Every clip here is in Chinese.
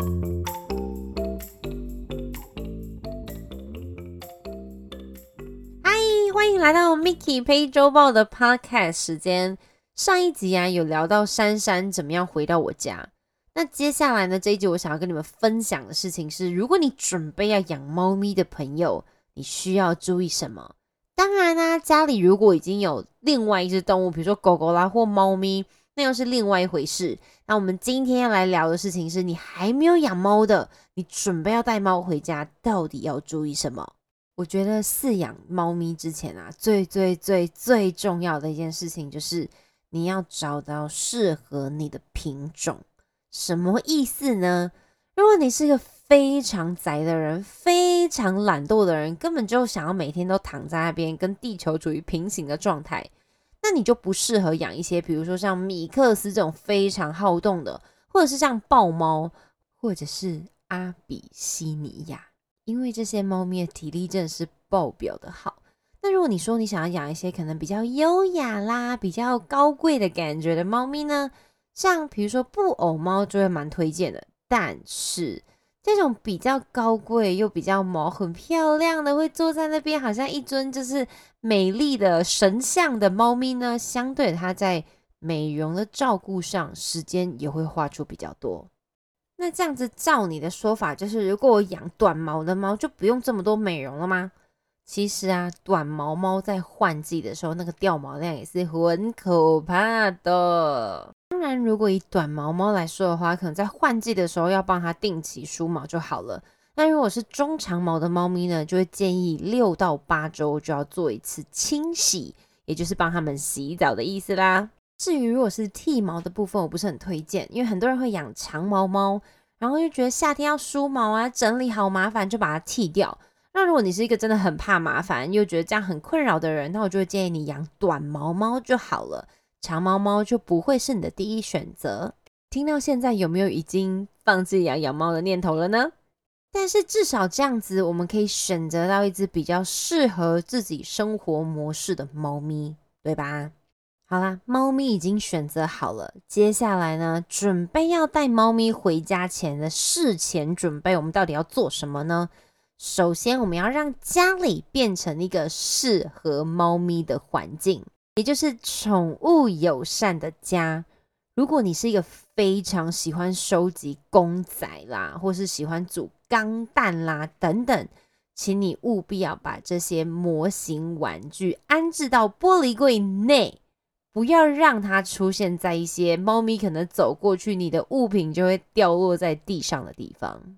嗨，欢迎来到 Mickey 陪周报的 Podcast 时间。上一集啊，有聊到珊珊怎么样回到我家。那接下来呢，这一集我想要跟你们分享的事情是，如果你准备要养猫咪的朋友，你需要注意什么？当然啦，家里如果已经有另外一只动物，比如说狗狗啦或猫咪，那又是另外一回事。那我们今天要来聊的事情是，你还没有养猫的，你准备要带猫回家，到底要注意什么？我觉得饲养猫咪之前啊，最最最最重要的一件事情就是你要找到适合你的品种。什么意思呢？如果你是一个非常宅的人，非常懒惰的人，根本就想要每天都躺在那边跟地球处于平行的状态，那你就不适合养一些，比如说像米克斯这种非常好动的，或者是像豹猫，或者是阿比西尼亚，因为这些猫咪的体力真的是爆表的好。那如果你说你想要养一些可能比较优雅啦、比较高贵的感觉的猫咪呢？像比如说布偶猫就会蛮推荐的，但是这种比较高贵又比较毛很漂亮的，会坐在那边好像一尊就是美丽的神像的猫咪呢，相对它在美容的照顾上时间也会花出比较多。那这样子照你的说法，就是如果我养短毛的猫，就不用这么多美容了吗？其实啊，短毛猫在换季的时候，那个掉毛量也是很可怕的。当然，如果以短毛猫来说的话，可能在换季的时候要帮它定期梳毛就好了。那如果是中长毛的猫咪呢，就会建议六到八周就要做一次清洗，也就是帮它们洗澡的意思啦。至于如果是剃毛的部分，我不是很推荐，因为很多人会养长毛猫，然后就觉得夏天要梳毛啊，整理好麻烦，就把它剃掉。那如果你是一个真的很怕麻烦，又觉得这样很困扰的人，那我就会建议你养短毛猫就好了，长毛猫就不会是你的第一选择。听到现在有没有已经放弃养养猫的念头了呢？但是至少这样子，我们可以选择到一只比较适合自己生活模式的猫咪，对吧？好啦，猫咪已经选择好了，接下来呢，准备要带猫咪回家前的事前准备，我们到底要做什么呢？首先，我们要让家里变成一个适合猫咪的环境，也就是宠物友善的家。如果你是一个非常喜欢收集公仔啦，或是喜欢组钢弹啦等等，请你务必要把这些模型玩具安置到玻璃柜内，不要让它出现在一些猫咪可能走过去，你的物品就会掉落在地上的地方。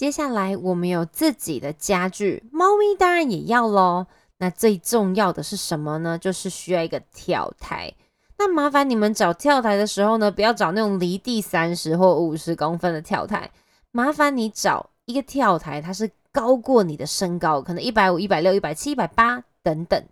接下来我们有自己的家具，猫咪当然也要喽。那最重要的是什么呢？就是需要一个跳台。那麻烦你们找跳台的时候呢，不要找那种离地三十或五十公分的跳台，麻烦你找一个跳台，它是高过你的身高，可能一百五、一百六、一百七、一百八等等。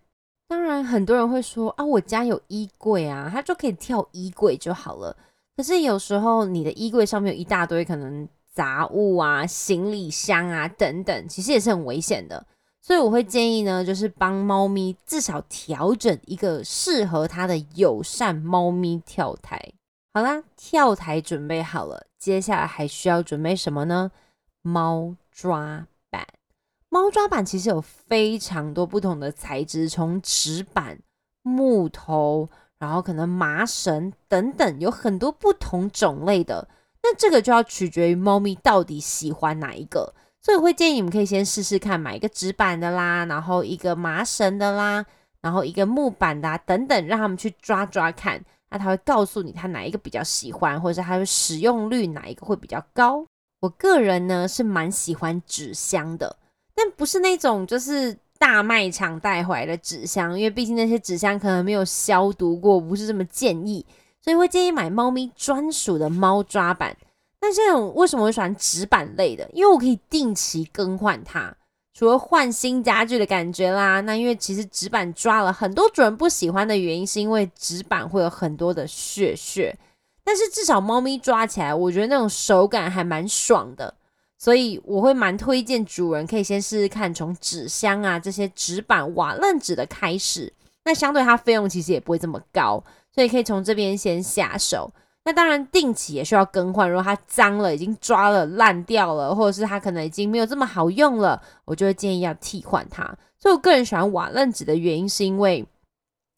当然，很多人会说啊，我家有衣柜啊，它就可以跳衣柜就好了。可是有时候你的衣柜上面有一大堆可能。杂物啊、行李箱啊等等，其实也是很危险的，所以我会建议呢，就是帮猫咪至少调整一个适合它的友善猫咪跳台。好啦，跳台准备好了，接下来还需要准备什么呢？猫抓板。猫抓板其实有非常多不同的材质，从纸板、木头，然后可能麻绳等等，有很多不同种类的。那这个就要取决于猫咪到底喜欢哪一个，所以会建议你们可以先试试看，买一个纸板的啦，然后一个麻绳的啦，然后一个木板的等等，让他们去抓抓看，那他会告诉你他哪一个比较喜欢，或者是他的使用率哪一个会比较高。我个人呢是蛮喜欢纸箱的，但不是那种就是大卖场带回来的纸箱，因为毕竟那些纸箱可能没有消毒过，不是这么建议。所以会建议买猫咪专属的猫抓板。那这种为什么会喜欢纸板类的？因为我可以定期更换它，除了换新家具的感觉啦。那因为其实纸板抓了很多主人不喜欢的原因，是因为纸板会有很多的血血。但是至少猫咪抓起来，我觉得那种手感还蛮爽的。所以我会蛮推荐主人可以先试试看，从纸箱啊这些纸板瓦楞纸的开始。那相对它费用其实也不会这么高。所以可以从这边先下手。那当然定期也需要更换，如果它脏了、已经抓了、烂掉了，或者是它可能已经没有这么好用了，我就会建议要替换它。所以我个人喜欢瓦楞纸的原因，是因为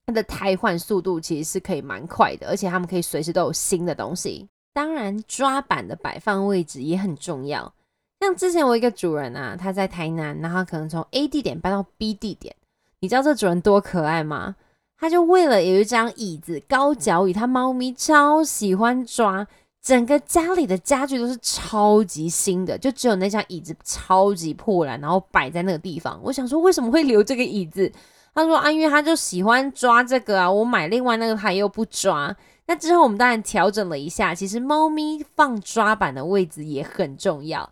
它的汰换速度其实是可以蛮快的，而且他们可以随时都有新的东西。当然，抓板的摆放位置也很重要。像之前我一个主人啊，他在台南，然后可能从 A 地点搬到 B 地点，你知道这主人多可爱吗？他就为了有一张椅子高脚椅，他猫咪超喜欢抓，整个家里的家具都是超级新的，就只有那张椅子超级破烂，然后摆在那个地方。我想说，为什么会留这个椅子？他说啊，因为他就喜欢抓这个啊，我买另外那个他又不抓。那之后我们当然调整了一下，其实猫咪放抓板的位置也很重要。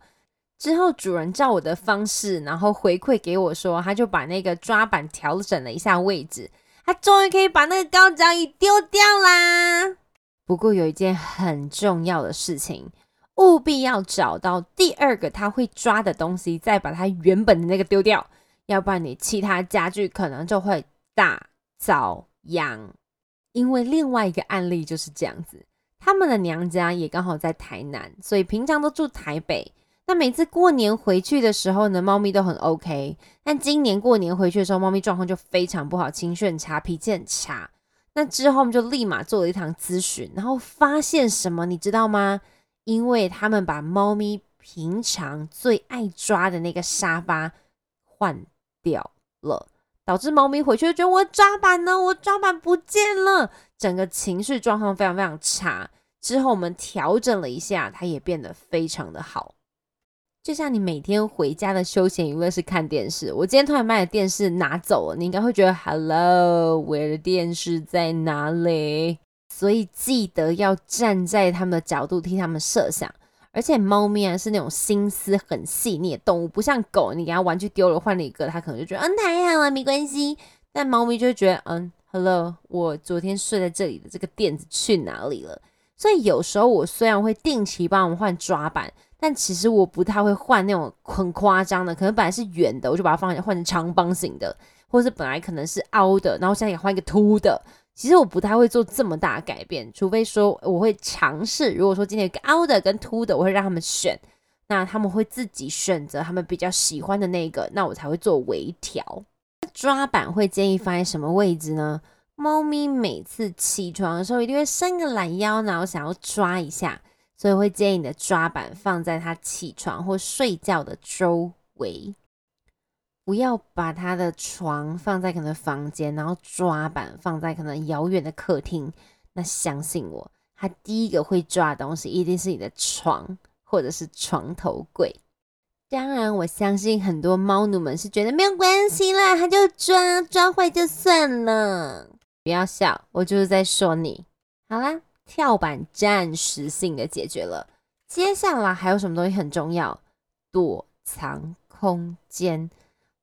之后主人照我的方式，然后回馈给我说，他就把那个抓板调整了一下位置。他终于可以把那个高脚椅丢掉啦！不过有一件很重要的事情，务必要找到第二个他会抓的东西，再把他原本的那个丢掉，要不然你其他家具可能就会大遭殃。因为另外一个案例就是这样子，他们的娘家也刚好在台南，所以平常都住台北。那每次过年回去的时候呢，猫咪都很 OK。但今年过年回去的时候，猫咪状况就非常不好，情绪很差，脾气很差。那之后我们就立马做了一堂咨询，然后发现什么，你知道吗？因为他们把猫咪平常最爱抓的那个沙发换掉了，导致猫咪回去就觉得我抓板呢，我抓板不见了，整个情绪状况非常非常差。之后我们调整了一下，它也变得非常的好。就像你每天回家的休闲娱乐是看电视，我今天突然把你的电视拿走了，你应该会觉得 Hello，我的电视在哪里？所以记得要站在他们的角度替他们设想。而且猫咪啊是那种心思很细腻的动物，不像狗，你给它玩具丢了换了一个，它可能就觉得嗯太好了没关系。但猫咪就会觉得嗯 Hello，我昨天睡在这里的这个垫子去哪里了？所以有时候我虽然会定期帮我们换抓板。但其实我不太会换那种很夸张的，可能本来是圆的，我就把它放换成长方形的，或者是本来可能是凹的，然后现在也换一个凸的。其实我不太会做这么大改变，除非说我会尝试。如果说今天有个凹的跟凸的，我会让他们选，那他们会自己选择他们比较喜欢的那个，那我才会做微调。抓板会建议放在什么位置呢？猫咪每次起床的时候一定会伸个懒腰，然后想要抓一下。所以会建议你的抓板放在他起床或睡觉的周围，不要把他的床放在可能房间，然后抓板放在可能遥远的客厅。那相信我，他第一个会抓的东西一定是你的床或者是床头柜。当然，我相信很多猫奴们是觉得没有关系啦，他就抓抓坏就算了。不要笑，我就是在说你。好啦。跳板暂时性的解决了，接下来还有什么东西很重要？躲藏空间。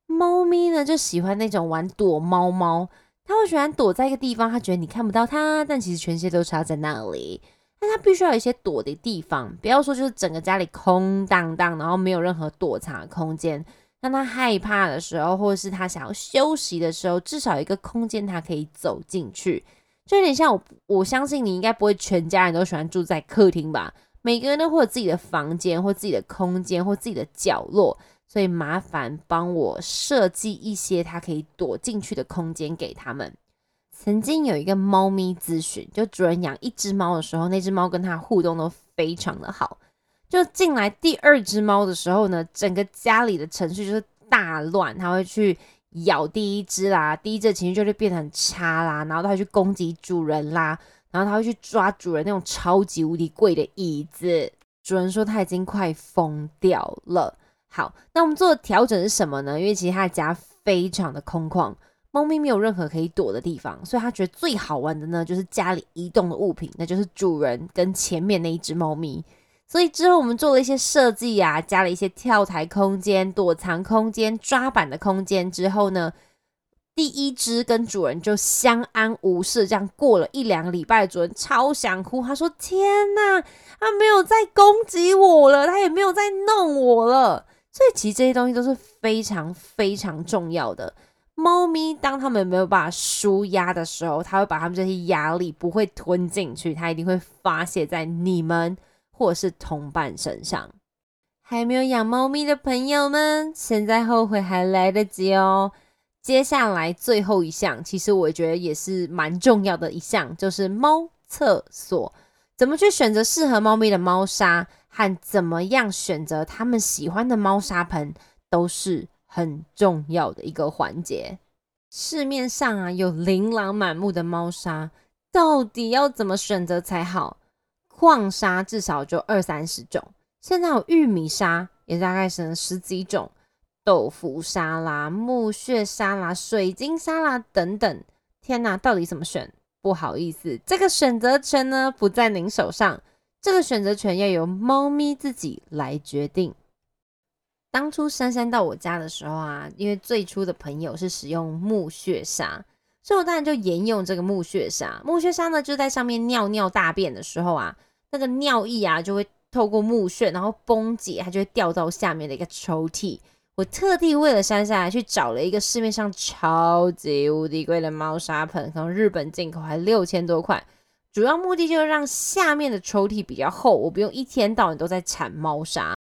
猫咪呢就喜欢那种玩躲猫猫，它会喜欢躲在一个地方，它觉得你看不到它，但其实全世界都插在那里。但它必须要有一些躲的地方，不要说就是整个家里空荡荡，然后没有任何躲藏的空间。当它害怕的时候，或者是它想要休息的时候，至少一个空间它可以走进去。就有点像我，我相信你应该不会全家人都喜欢住在客厅吧？每个人都会有自己的房间，或自己的空间，或自己的角落，所以麻烦帮我设计一些它可以躲进去的空间给他们。曾经有一个猫咪咨询，就主人养一只猫的时候，那只猫跟它互动都非常的好。就进来第二只猫的时候呢，整个家里的程序就是大乱，它会去。咬第一只啦，第一只情绪就会变得很差啦，然后它会去攻击主人啦，然后它会去抓主人那种超级无敌贵的椅子。主人说他已经快疯掉了。好，那我们做的调整是什么呢？因为其实他的家非常的空旷，猫咪没有任何可以躲的地方，所以他觉得最好玩的呢就是家里移动的物品，那就是主人跟前面那一只猫咪。所以之后我们做了一些设计啊，加了一些跳台空间、躲藏空间、抓板的空间之后呢，第一只跟主人就相安无事，这样过了一两个礼拜，主人超想哭，他说：“天哪，他没有再攻击我了，他也没有再弄我了。”所以其实这些东西都是非常非常重要的。猫咪当它们没有办法舒压的时候，它会把它们这些压力不会吞进去，它一定会发泄在你们或是同伴身上。还没有养猫咪的朋友们，现在后悔还来得及哦。接下来最后一项，其实我觉得也是蛮重要的一项，就是猫厕所。怎么去选择适合猫咪的猫砂，和怎么样选择它们喜欢的猫砂盆，都是很重要的一个环节。市面上啊有琳琅满目的猫砂，到底要怎么选择才好？矿砂至少就二三十种。现在有玉米沙，也大概是十几种，豆腐沙啦、木屑沙啦、水晶沙啦等等。天哪，到底怎么选？不好意思，这个选择权呢不在您手上，这个选择权要由猫咪自己来决定。当初珊珊到我家的时候啊，因为最初的朋友是使用木屑沙，所以我当然就沿用这个木屑沙。木屑沙呢，就在上面尿尿大便的时候啊，那个尿液啊就会。透过木屑，然后崩解，它就会掉到下面的一个抽屉。我特地为了珊珊去找了一个市面上超级无敌贵的猫砂盆，从日本进口，还六千多块。主要目的就是让下面的抽屉比较厚，我不用一天到晚都在铲猫砂。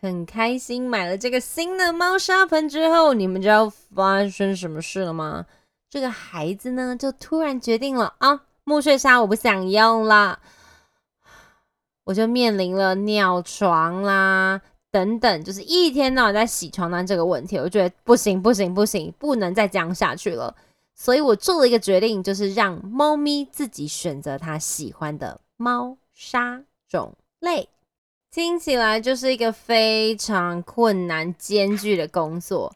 很开心买了这个新的猫砂盆之后，你们知道发生什么事了吗？这个孩子呢，就突然决定了啊，木屑砂我不想用了。我就面临了尿床啦，等等，就是一天到晚在洗床单这个问题，我觉得不行不行不行，不能再这样下去了。所以我做了一个决定，就是让猫咪自己选择它喜欢的猫砂种类。听起来就是一个非常困难艰巨的工作，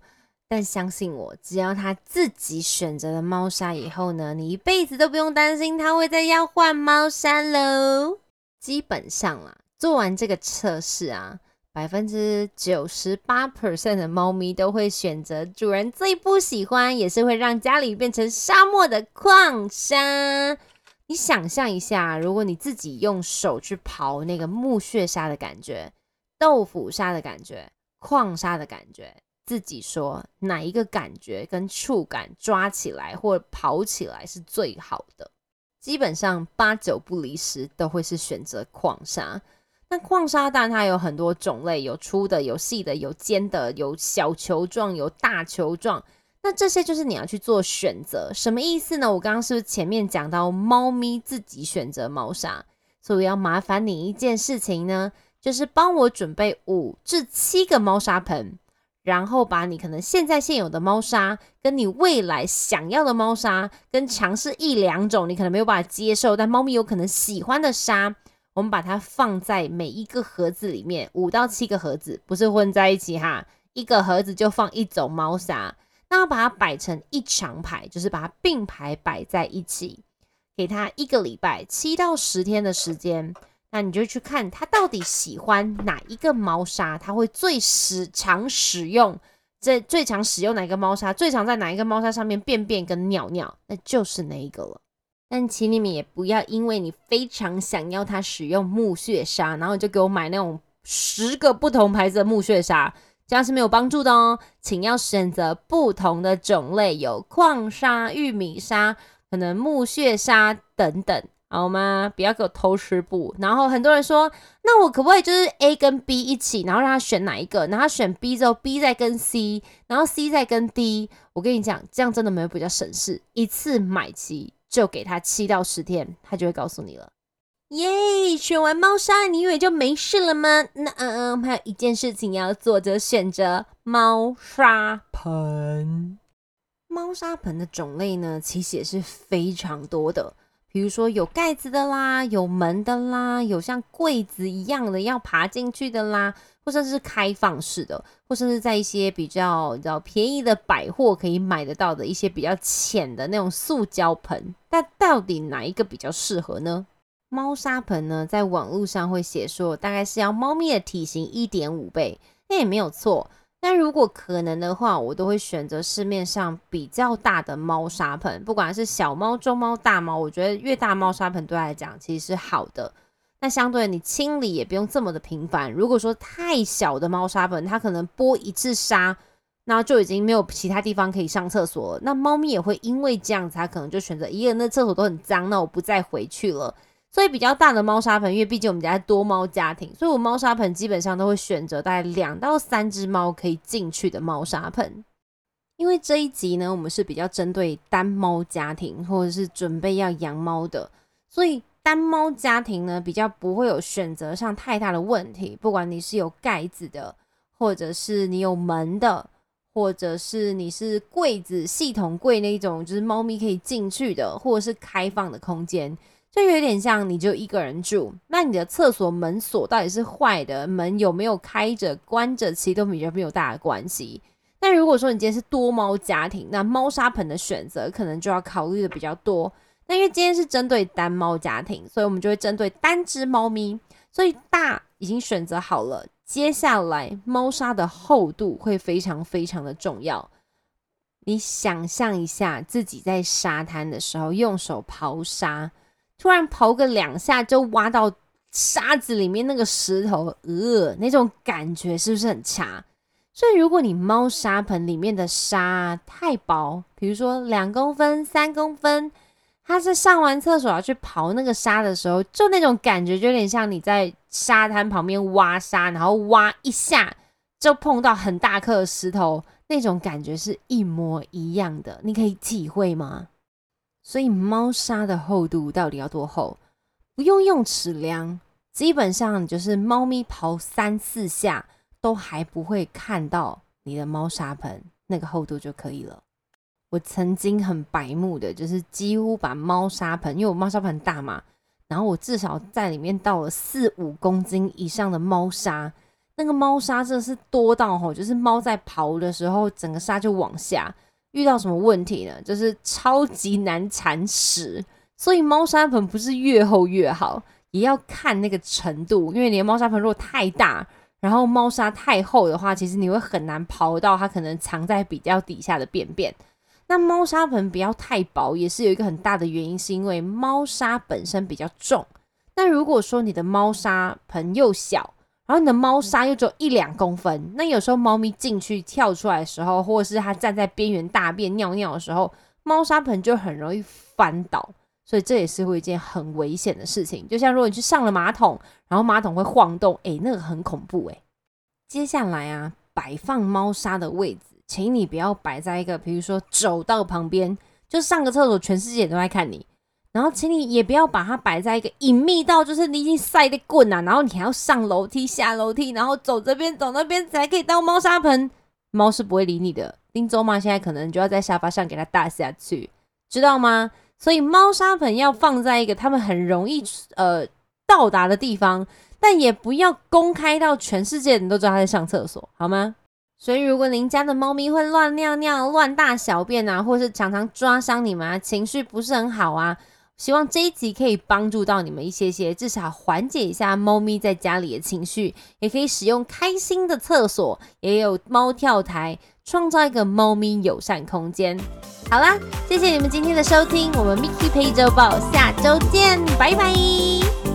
但相信我，只要它自己选择了猫砂以后呢，你一辈子都不用担心它会再要换猫砂喽。基本上啦，做完这个测试啊，百分之九十八 percent 的猫咪都会选择主人最不喜欢，也是会让家里变成沙漠的矿沙。你想象一下，如果你自己用手去刨那个木屑沙的感觉、豆腐沙的感觉、矿沙的感觉，自己说哪一个感觉跟触感抓起来或刨起来是最好的？基本上八九不离十都会是选择矿砂。那矿砂蛋它有很多种类，有粗的，有细的，有尖的，有小球状，有大球状。那这些就是你要去做选择，什么意思呢？我刚刚是不是前面讲到猫咪自己选择猫砂，所以要麻烦你一件事情呢，就是帮我准备五至七个猫砂盆。然后把你可能现在现有的猫砂，跟你未来想要的猫砂，跟尝试一两种你可能没有办法接受，但猫咪有可能喜欢的砂，我们把它放在每一个盒子里面，五到七个盒子，不是混在一起哈，一个盒子就放一种猫砂，那要把它摆成一长排，就是把它并排摆在一起，给它一个礼拜七到十天的时间。那你就去看它到底喜欢哪一个猫砂，它会最时常使用，这最常使用哪一个猫砂，最常在哪一个猫砂上面便便跟尿尿，那就是那一个了。但请你们也不要因为你非常想要它使用木屑砂，然后就给我买那种十个不同牌子的木屑砂，这样是没有帮助的哦。请要选择不同的种类，有矿砂、玉米砂、可能木屑砂等等。好吗？不要给我偷吃布。然后很多人说，那我可不可以就是 A 跟 B 一起，然后让他选哪一个？然后选 B 之后，B 再跟 C，然后 C 再跟 D。我跟你讲，这样真的没有比较省事，一次买齐就给他七到十天，他就会告诉你了。耶！选完猫砂，你以为就没事了吗？那嗯嗯，还有一件事情要做，则选择猫砂盆。猫砂盆的种类呢，其实也是非常多的。比如说有盖子的啦，有门的啦，有像柜子一样的要爬进去的啦，或者是开放式的，或者是在一些比较比较便宜的百货可以买得到的一些比较浅的那种塑胶盆。但到底哪一个比较适合呢？猫砂盆呢，在网络上会写说，大概是要猫咪的体型一点五倍，那也没有错。但如果可能的话，我都会选择市面上比较大的猫砂盆，不管是小猫、中猫、大猫，我觉得越大猫砂盆对来讲其实是好的。那相对你清理也不用这么的频繁。如果说太小的猫砂盆，它可能拨一次沙那就已经没有其他地方可以上厕所了。那猫咪也会因为这样子，它可能就选择，一个人的厕所都很脏，那我不再回去了。所以比较大的猫砂盆，因为毕竟我们家多猫家庭，所以我猫砂盆基本上都会选择大概两到三只猫可以进去的猫砂盆。因为这一集呢，我们是比较针对单猫家庭或者是准备要养猫的，所以单猫家庭呢比较不会有选择上太大的问题。不管你是有盖子的，或者是你有门的，或者是你是柜子系统柜那种，就是猫咪可以进去的，或者是开放的空间。就有点像你就一个人住，那你的厕所门锁到底是坏的，门有没有开着、关着，其实都比较没有大的关系。但如果说你今天是多猫家庭，那猫砂盆的选择可能就要考虑的比较多。那因为今天是针对单猫家庭，所以我们就会针对单只猫咪，所以大已经选择好了。接下来猫砂的厚度会非常非常的重要。你想象一下自己在沙滩的时候用手刨沙。突然刨个两下就挖到沙子里面那个石头，呃，那种感觉是不是很差？所以如果你猫砂盆里面的沙太薄，比如说两公分、三公分，它是上完厕所要去刨那个沙的时候，就那种感觉就有点像你在沙滩旁边挖沙，然后挖一下就碰到很大颗石头，那种感觉是一模一样的，你可以体会吗？所以猫砂的厚度到底要多厚？不用用尺量，基本上就是猫咪刨三四下都还不会看到你的猫砂盆那个厚度就可以了。我曾经很白目的，就是几乎把猫砂盆，因为我猫砂盆大嘛，然后我至少在里面倒了四五公斤以上的猫砂，那个猫砂真的是多到吼，就是猫在刨的时候，整个沙就往下。遇到什么问题呢？就是超级难铲屎，所以猫砂盆不是越厚越好，也要看那个程度。因为你的猫砂盆如果太大，然后猫砂太厚的话，其实你会很难刨到它可能藏在比较底下的便便。那猫砂盆不要太薄，也是有一个很大的原因，是因为猫砂本身比较重。那如果说你的猫砂盆又小，然后你的猫砂又只有一两公分，那有时候猫咪进去跳出来的时候，或者是它站在边缘大便尿尿的时候，猫砂盆就很容易翻倒，所以这也是会一件很危险的事情。就像如果你去上了马桶，然后马桶会晃动，诶，那个很恐怖诶。接下来啊，摆放猫砂的位置，请你不要摆在一个，比如说走道旁边，就上个厕所，全世界都在看你。然后，请你也不要把它摆在一个隐秘到就是你已经晒的棍啊，然后你还要上楼梯、下楼梯，然后走这边走那边才可以到猫砂盆。猫是不会理你的。丁周妈现在可能就要在沙发上给它大下去，知道吗？所以猫砂盆要放在一个他们很容易呃到达的地方，但也不要公开到全世界人都知道它在上厕所，好吗？所以如果您家的猫咪会乱尿尿、乱大小便啊，或是常常抓伤你们啊，情绪不是很好啊。希望这一集可以帮助到你们一些些，至少缓解一下猫咪在家里的情绪，也可以使用开心的厕所，也有猫跳台，创造一个猫咪友善空间。好啦，谢谢你们今天的收听，我们 Mickey 陪周报下周见，拜拜。